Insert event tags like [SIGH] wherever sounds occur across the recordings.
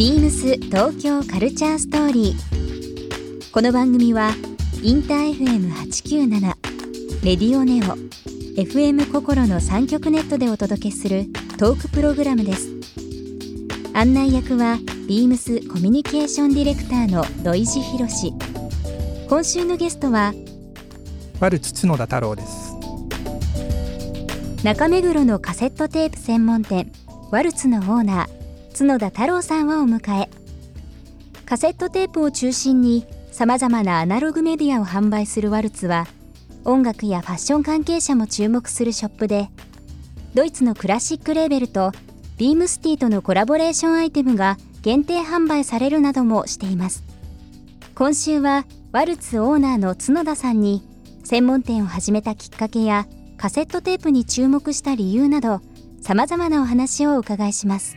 ビームス東京カルチャーストーリー。この番組はインター FM897 レディオネオ FM 心の三極ネットでお届けするトークプログラムです。案内役はビームスコミュニケーションディレクターの土井博志。今週のゲストはワルツ角田太郎です中目黒のカセットテープ専門店ワルツのオーナー角田太郎さんをお迎え。カセットテープを中心にさまざまなアナログメディアを販売するワルツは音楽やファッション関係者も注目するショップでドイツのクラシックレーベルとビームスティとのコラボレーションアイテムが限定販売されるなどもしています。今週はワルツオーナーの角田さんに専門店を始めたきっかけやカセットテープに注目した理由などさまざまなお話をお伺いします。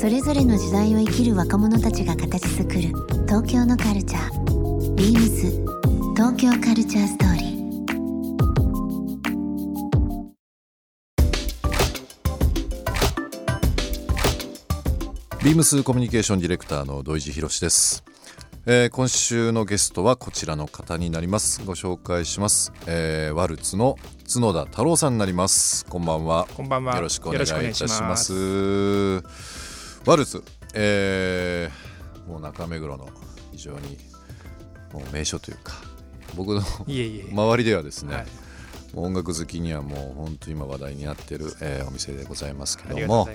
それぞれの時代を生きる若者たちが形作る東京のカルチャー。ビームス東京カルチャーストーリー。ビームスコミュニケーションディレクターの土井博志です、えー今週のゲストはこちらの方になります。ご紹介します、えーワルツの角田太郎さんになります。こんばんは。こんばんは。よろしくお願いいたしまいしワルツ、えーもう中目黒の非常にもう名所というか僕の周りではですね、はい。音楽好きにはもう本当に今話題になってる、えーお店でございますけども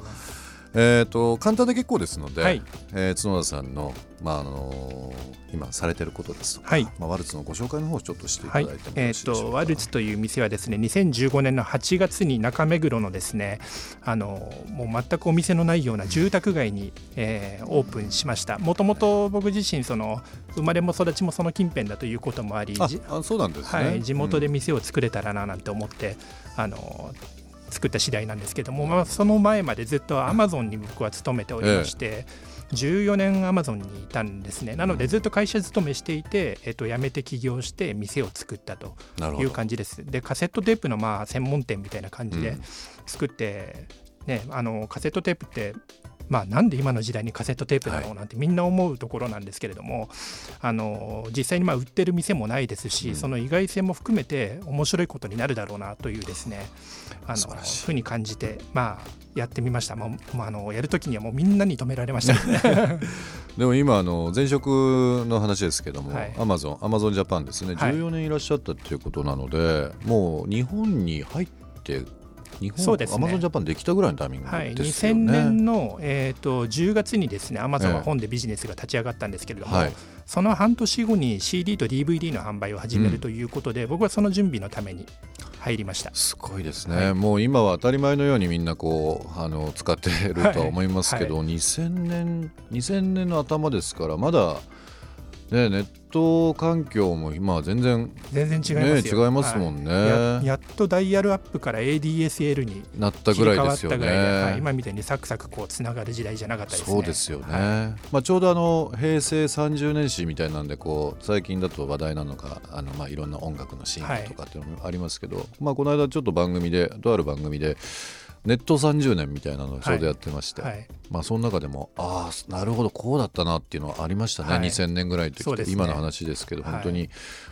えー、と簡単で結構ですので、はい。えー角田さんの、まああのー今されてることですとか、はい。まあ、ワルツのご紹介の方をちょっとしていたはいだいてもよえー、ろしいでしょうか、とワルツという店はですね2015年の8月に中目黒のですねあのもう全くお店のないような住宅街に、えーオープンしました。もともと僕自身その生まれも育ちもその近辺だということもありあそうなんですね、はい、地元でうん。店を作れたらななんて思って、あの作った次第なんですけども、まあ、その前までずっとアマゾンに僕は勤めておりまして、14年アマゾンにいたんですね。なのでずっと会社勤めしていて、えっと、辞めて起業して店を作ったという感じです。でカセットテープのまあ専門店みたいな感じでうん。作って、ね、あのカセットテープってまあ、なんで今の時代にカセットテープだろうなんてみんな思うところなんですけれども、あの実際にまあ売ってる店もないですし、うん。その意外性も含めて面白いことになるだろうなというですねあのふうに感じて、まあ、やってみました、もうまあ、あのやるときにはもうみんなに止められました。[LAUGHS] でも今あの前職の話ですけども、はい。アマゾンアマゾンジャパンですね。はい。14年いらっしゃったっていうことなので、もう日本に入って日本そうですね。アマゾンジャパンできたぐらいのタイミングはい、ですよ2000ね。年の、えー、と10月にですねアマゾンええ。は本でビジネスが立ち上がったんですけれども、はい。その半年後に CD と DVD の販売を始めうん。るということで、僕はその準備のために入りました。すごいですね、はい。もう今は当たり前のようにみんなこうあの使ってるとは思いますけど、は2000年2000年の頭ですからまだ、ね、ネット環境も今は全然、全然違いますよ、ね、違いますもんね、はい。ややっとダイヤルアップから ADSL になったぐらいですよたぐらいで、はい。ね。今みたいにサクサクこうつながる時代じゃなかったですね。そうですよね、はまあ、ちょうどあの平成30年史みたいなんでこう最近だと話題なのがあの、まあ、いろんな音楽のシーンとかっていうのもありますけど、まあ、この間ちょっと番組でとある番組でネット30年みたいなのをちょうどやってまして、はい。まあ、その中でもああなるほどこうだったなっていうのはありましたね、はい。2000年ぐらいの時っね。今の話ですけどはい。本当に、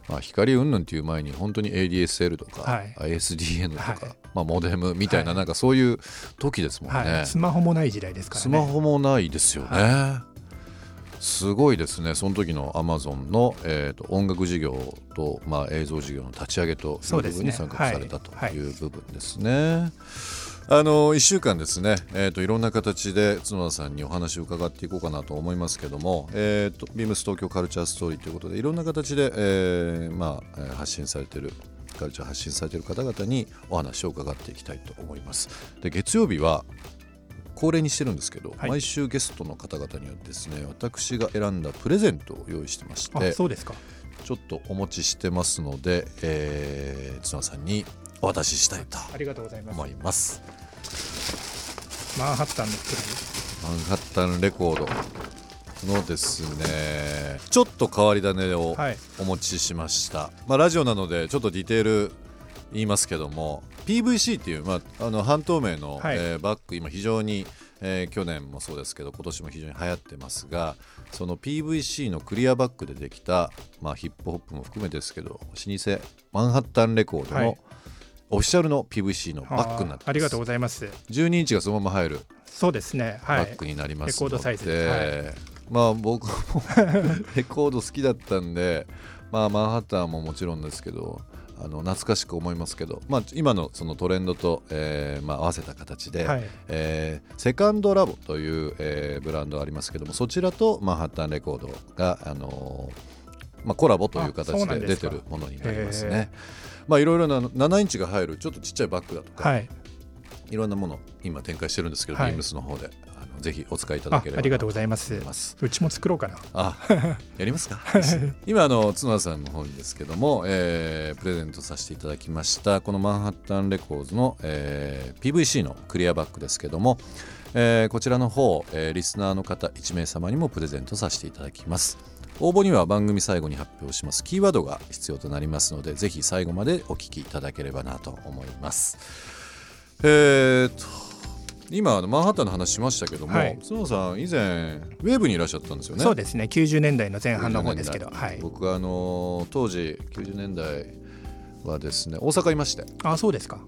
まあ、光云々っていう前に本当に ADSL とか、はい。ISDN とか、はい。まあ、モデムみたいなはい。なんかそういう時ですもんね。はい、スマホもない時代ですからね。スマホもないですよね。すごいですね、その時のアマゾンの、えー、と音楽事業と、まあ、映像事業の立ち上げという部分に参画されたとはい。い。う部分ですね。あの1週間ですね、えー、といろんな形で角田さんにお話を伺っていこうかなと思いますけども、えー、とビームス東京カルチャーストーリーということでいろんな形で、えーまあ、えー発信されているカルチャー発信されている方々にお話を伺っていきたいと思います。で月曜日は恒例にしてるんですけど、はい。毎週ゲストの方々にはですね私が選んだプレゼントを用意してましてあそうですか。ちょっとお持ちしてますので、えー、綱さんにお渡ししたいとありがとうございます。思います。マンハッタンのプマンハッタンレコード。のですねちょっと変わり種をはい。お持ちしました、まあ、ラジオなのでちょっとディテール言いますけども PVC っていう、まあ、あの半透明の、はい。えーバッグ今非常に、えー去年もそうですけど今年も非常に流行ってますがその PVC のクリアバッグでできた、まあ、ヒップホップも含めてですけど老舗マンハッタンレコードの、はいオフィシャルの PVC のバッグになってありがとうございます。12インチがそのまま入る。そうですね。はい。バッグになりますので、レコードサイズ。でまあ僕も [LAUGHS] レコード好きだったんで、まあ、マンハッタンももちろんですけどあの懐かしく思いますけど、まあ、今のそのトレンドと、えーまあ、合わせた形で、はい。えーセカンドラボという、えーブランドありますけどもそちらとマンハッタンレコードが、あのーまあ、コラボというあ形で出てるものになりますへね。まあ、いろいろな7インチが入るちょっとちっちゃいバッグだとか、はい。いろんなもの今展開してるんですけど、はい。ビームスの方であのぜひお使いいただあければありがとうとございます。思います。うちも作ろうかな。あやりますか？[LAUGHS] 今あの角田さんの方にですけども、えープレゼントさせていただきましたこのマンハッタンレコーズの、えー PVC のクリアバッグですけども、えーこちらの方、えーリスナーの方1名様にもプレゼントさせていただきます応募には番組最後に発表します。キーワードが必要となりますのでぜひ最後までお聞きいただければなと思います。えーと今あのマンハッタンの話しましたけども、はい。角田さん以前ウェーブにいらっしゃったんですよね。そうですね。90年代の前半の方ですけど。90年はい。代僕はあの当時90年代はですね大阪いまして。あそうですか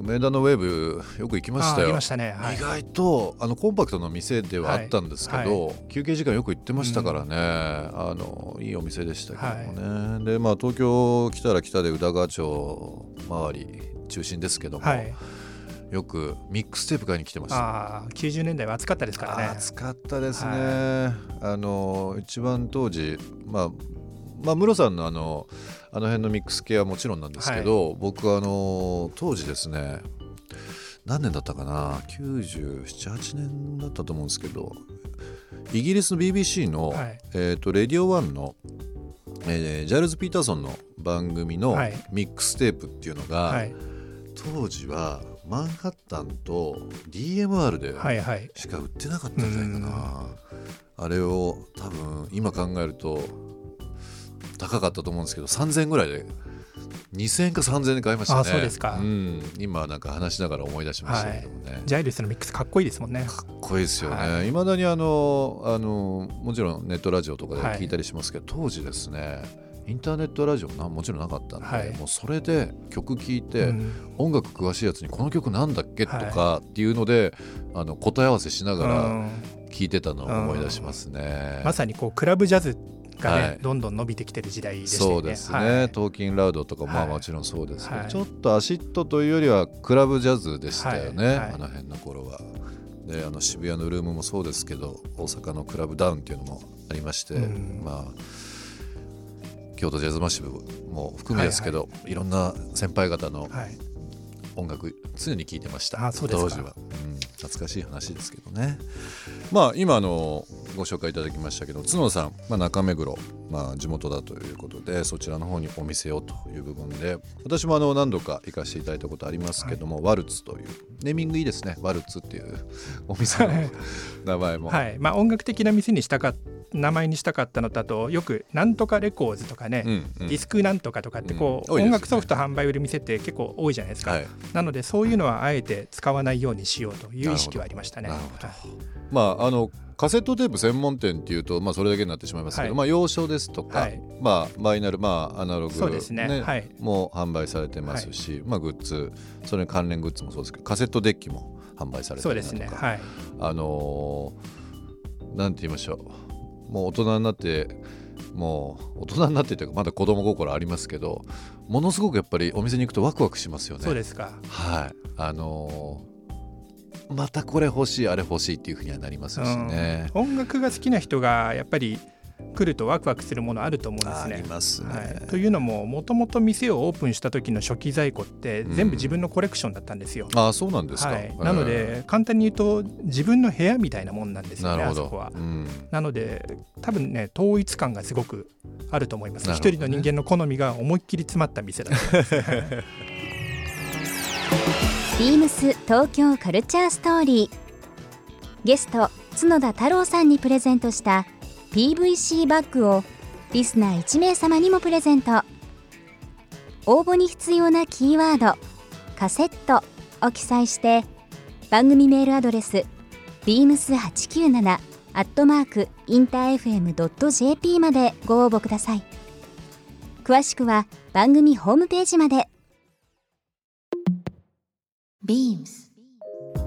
梅田のウェーブよく行きましたよ。たね。はい。意外とあのコンパクトな店ではあったんですけど、はい。休憩時間よく行ってましたからね、あのいいお店でしたけどもね、でまあ東京来たら来たで宇田川町周り中心ですけども、はい。よくミックステープ買いに来てました。ああ90年代は暑かったですからね。暑かったですね、はあの一番当時まあまあムロさんのあのあの辺のミックス系はもちろんなんですけど、僕はあの当時ですね何年だったかな978年だったと思うんですけどイギリスの BBC の、はい。えー、とレディオ1の、えージャイルズ・ピーターソンの番組のはい。ミックステープっていうのが、はい。当時はマンハッタンと DMR ではいはい。しか売ってなかったんじゃないかな。あれを多分今考えると高かったと思うんですけど3000円ぐらいで2000円か3000円で買いましたね。あそうですか。ん、今なんか話しながら思い出しましたけどもね、ジャイルスのミックスかっこいいですもんね。かっこいいですよはねい。ま、未だにあのあのもちろんネットラジオとかではい。聞いたりしますけど、当時ですねインターネットラジオなもちろんなかったんで、はい。もうそれで曲聴いて、うん。音楽詳しいやつにこの曲なんだっけとはい。かっていうので、あの答え合わせしながらうん。聞いてたのを思い出しますね。まさにこうクラブジャズがね、はい。どんどん伸びてきてる時代でしたよね。そうですね、はい。トーキンラウドとか、まあはい。もちろんそうですけど、はい。ちょっとアシッドというよりはクラブジャズでしたよね、はい。はい。あの辺の頃は。であの渋谷のルームもそうですけど大阪のクラブダウンっていうのもありまして、うん。まあ京都ジャズマッシブも含めですけど、いろんな先輩方のはい。音楽常に聴いてました。あそうですか。当時は、うん、懐かしい話ですけどね。まあ今あのご紹介いただきましたけど角野さん、まあ、中目黒、まあ、地元だということでそちらの方にお店をという部分で私もあの何度か行かせていただいたことありますけども、ワルツというネーミングいいですね。ワルツっていうお店の名前も、はい。まあ、音楽的な店にしたか名前にしたかったのとあとよくなんとかレコーズとかね、うんうん。ディスクなんとかとかってこう、うん。ね。音楽ソフト販売売る店って結構多いじゃないですか、はいなのでそういうのはあえて使わないようにしようという意識はありましたね。まああのカセットテープ専門店っていうと、まあ、それだけになってしまいますけど、はい。まあ、洋書ですとか、はい。まあ、バイナル、まあ、アナログ、そうですね。はい。も販売されてますし、まあ、グッズそれに関連グッズもそうですけどカセットデッキも販売されてそうるとか、ですね。はい。あのーなんて言いましょうもう大人になってもう大人になってというかまだ子供心ありますけどものすごくやっぱりお店に行くとワクワクしますよね。そうですか。はいあのーまたこれ欲しいあれ欲しいっていうふうにはなりますしね。うん音楽が好きな人がやっぱり来るとワクワクするものあると思うんですあねり。ますね、はい、というのももともと店をオープンした時の初期在庫って全部自分のコレクションだったんですよ。あそうなんですか、はい、なので簡単に言うと自分の部屋みたいなもんなんですよねなるほあそこは。ど、。うん。なので多分ね統一感がすごくあると思います、一人の人間の好みが思いっきり詰まった店だと思います、ビームス東京カルチャーストーリー。ゲスト角田太郎さんにプレゼントした PVC バッグをリスナー1名様にもプレゼント。応募に必要なキーワード「カセット」を記載して番組メールアドレス beams897 アットマークインター FM.jp までご応募ください。詳しくは番組ホームページまで。Beams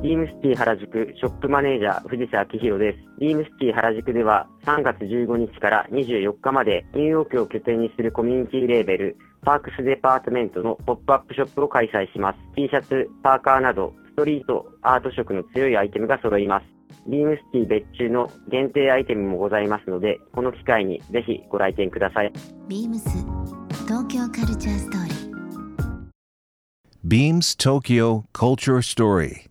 ビームシティ原宿ショップマネージャー藤瀬明宏です。ビームシティ原宿では3月15日から24日までニューヨークを拠点にするコミュニティレーベルパークスデパートメントのポップアップショップを開催します。T シャツ、パーカーなどストリート、アート色の強いアイテムが揃います。ビームシティ別注の限定アイテムもございますので、この機会にぜひご来店ください。Beams 東京カルチャーストーリー Beams Tokyo Culture Story.